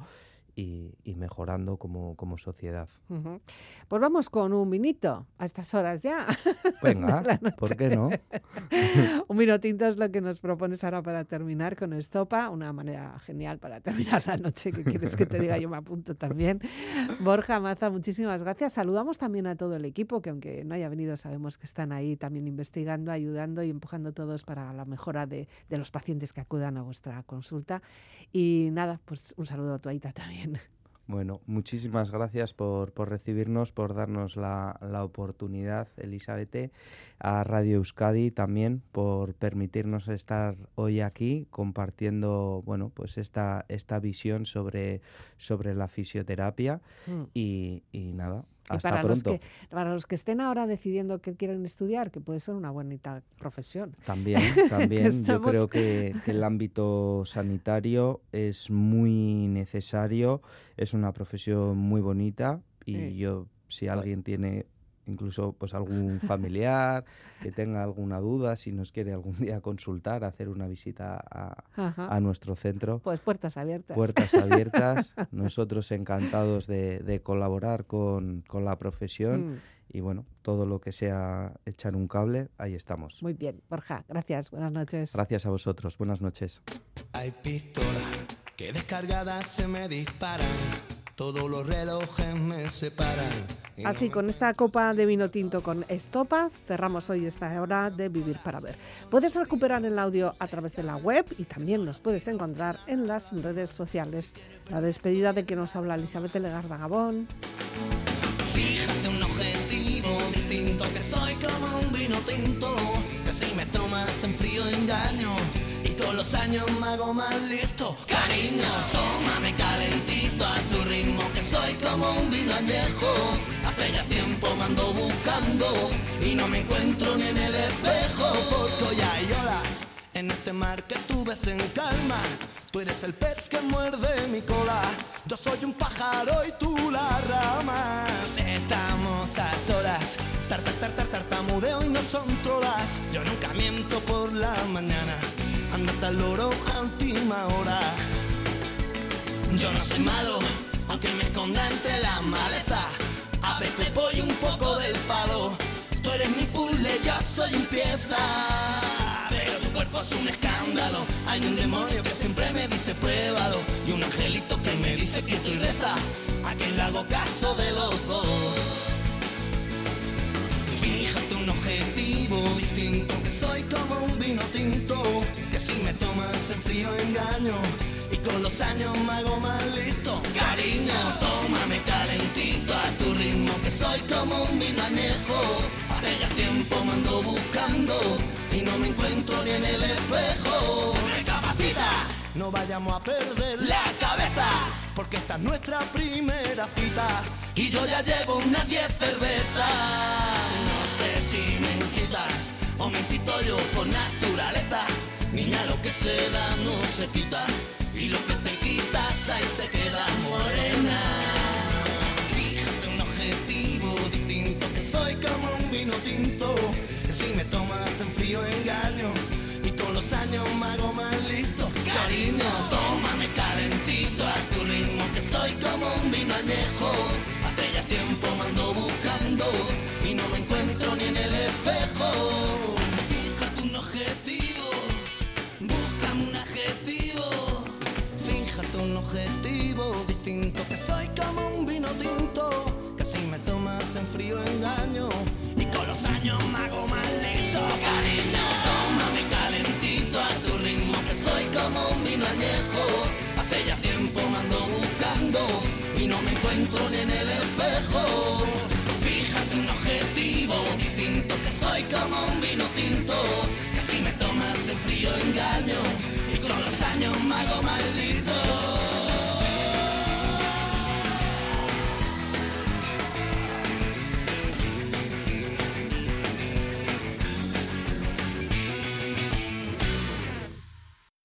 y, y mejorando como, como sociedad. Ujú. Pues vamos con un vinito a estas horas ya. *laughs* Venga. ¿por qué no? *laughs* un vino tinto es lo que nos propones ahora para terminar con estopa, una manera genial para terminar la noche. ¿Qué quieres que te diga? Yo me apunto también. Borja Maza, muchísimas gracias. Saludamos también a todo el equipo, que aunque no haya venido, sabemos que están ahí también investigando, ayudando y empujando todos para la mejora de, de los pacientes que acudan a vuestra consulta. Y nada, pues un saludo a tu Aita también. Bueno, muchísimas gracias por, por recibirnos, por darnos la, la oportunidad, Elizabeth, a Radio Euskadi también por permitirnos estar hoy aquí compartiendo, bueno, pues esta, esta visión sobre, sobre la fisioterapia Mm. y, y nada, Y para los, que, para los que estén ahora decidiendo que quieren estudiar, que puede ser una bonita profesión. También, *laughs* también. Yo creo que, que el ámbito sanitario es muy necesario, es una profesión muy bonita y Sí. yo, si alguien tiene incluso pues algún *laughs* familiar que tenga alguna duda, si nos quiere algún día consultar, hacer una visita a, nuestro centro, Pues puertas abiertas. puertas abiertas, *laughs* nosotros encantados de, de colaborar con, con la profesión Mm, y bueno, todo lo que sea echar un cable, ahí estamos. muy bien, Borja, gracias, buenas noches. Gracias a vosotros. Buenas noches. Hay pistolas que descargadas se me disparan. Todos los relojes me separan. Así, con esta copa de vino tinto con estopa, cerramos hoy esta hora de Vivir para Ver. Puedes recuperar el audio a través de la web y también nos puedes encontrar en las redes sociales. La despedida de que nos habla Elizabeth Legarda Gabón. Fíjate un objetivo distinto que soy como un vino tinto que si me tomas en frío engaño con los años me hago más listo cariño tómame calentito a tu ritmo que soy como un vino añejo hace ya tiempo me ando buscando y no me encuentro ni en el espejo porque hoy hay olas en este mar que tú ves en calma Tú eres el pez que muerde mi cola. Yo soy un pájaro y tú la rama. Estamos a solas. Tar, tar, tar, tar, tartamudeo y no son trolas. Yo nunca miento por la mañana. Andate al loro a última hora. Yo no soy malo, aunque me esconda entre la maleza. A veces voy un poco del palo. Tú eres mi puzzle, yo soy un pieza. Pero tu cuerpo es un escándalo. Hay un demonio que siempre me dice pruébalo. Y un angelito que me dice que estoy reza. A quien hago caso de los. Fíjate un objetivo distinto Que soy como un vino tinto tomas en frío engaño Y con los años me hago más listo Cariño, tómame calentito a tu ritmo Que soy como un vino añejo Hace ya tiempo me ando buscando Y no me encuentro ni en el espejo Recapacita no vayamos a perder la cabeza, porque esta es nuestra primera cita. Y yo ya llevo unas 10 cervezas. No sé si me incitas o me incito yo por naturaleza. Niña, lo que se da no se quita. Y lo que te quitas ahí se queda morena. Fíjate un objetivo distinto, que soy como un vino tinto. Que si me tomas en frío engaño. Y con los años me hago más listo. Cariño, tómame calentito a tu ritmo. Que soy como un vino añejo. Hace ya tiempo me ando buscando. Y no me encuentro ni en el espejo. Y con los años me hago más listo Cariño, tómame calentito a tu ritmo Que soy como un vino añejo. Hace ya tiempo me ando buscando Y no me encuentro ni en el espejo. Fíjate un objetivo distinto Que soy como un vino tinto Que si me tomas en frío engaño. Y con los años me hago maldito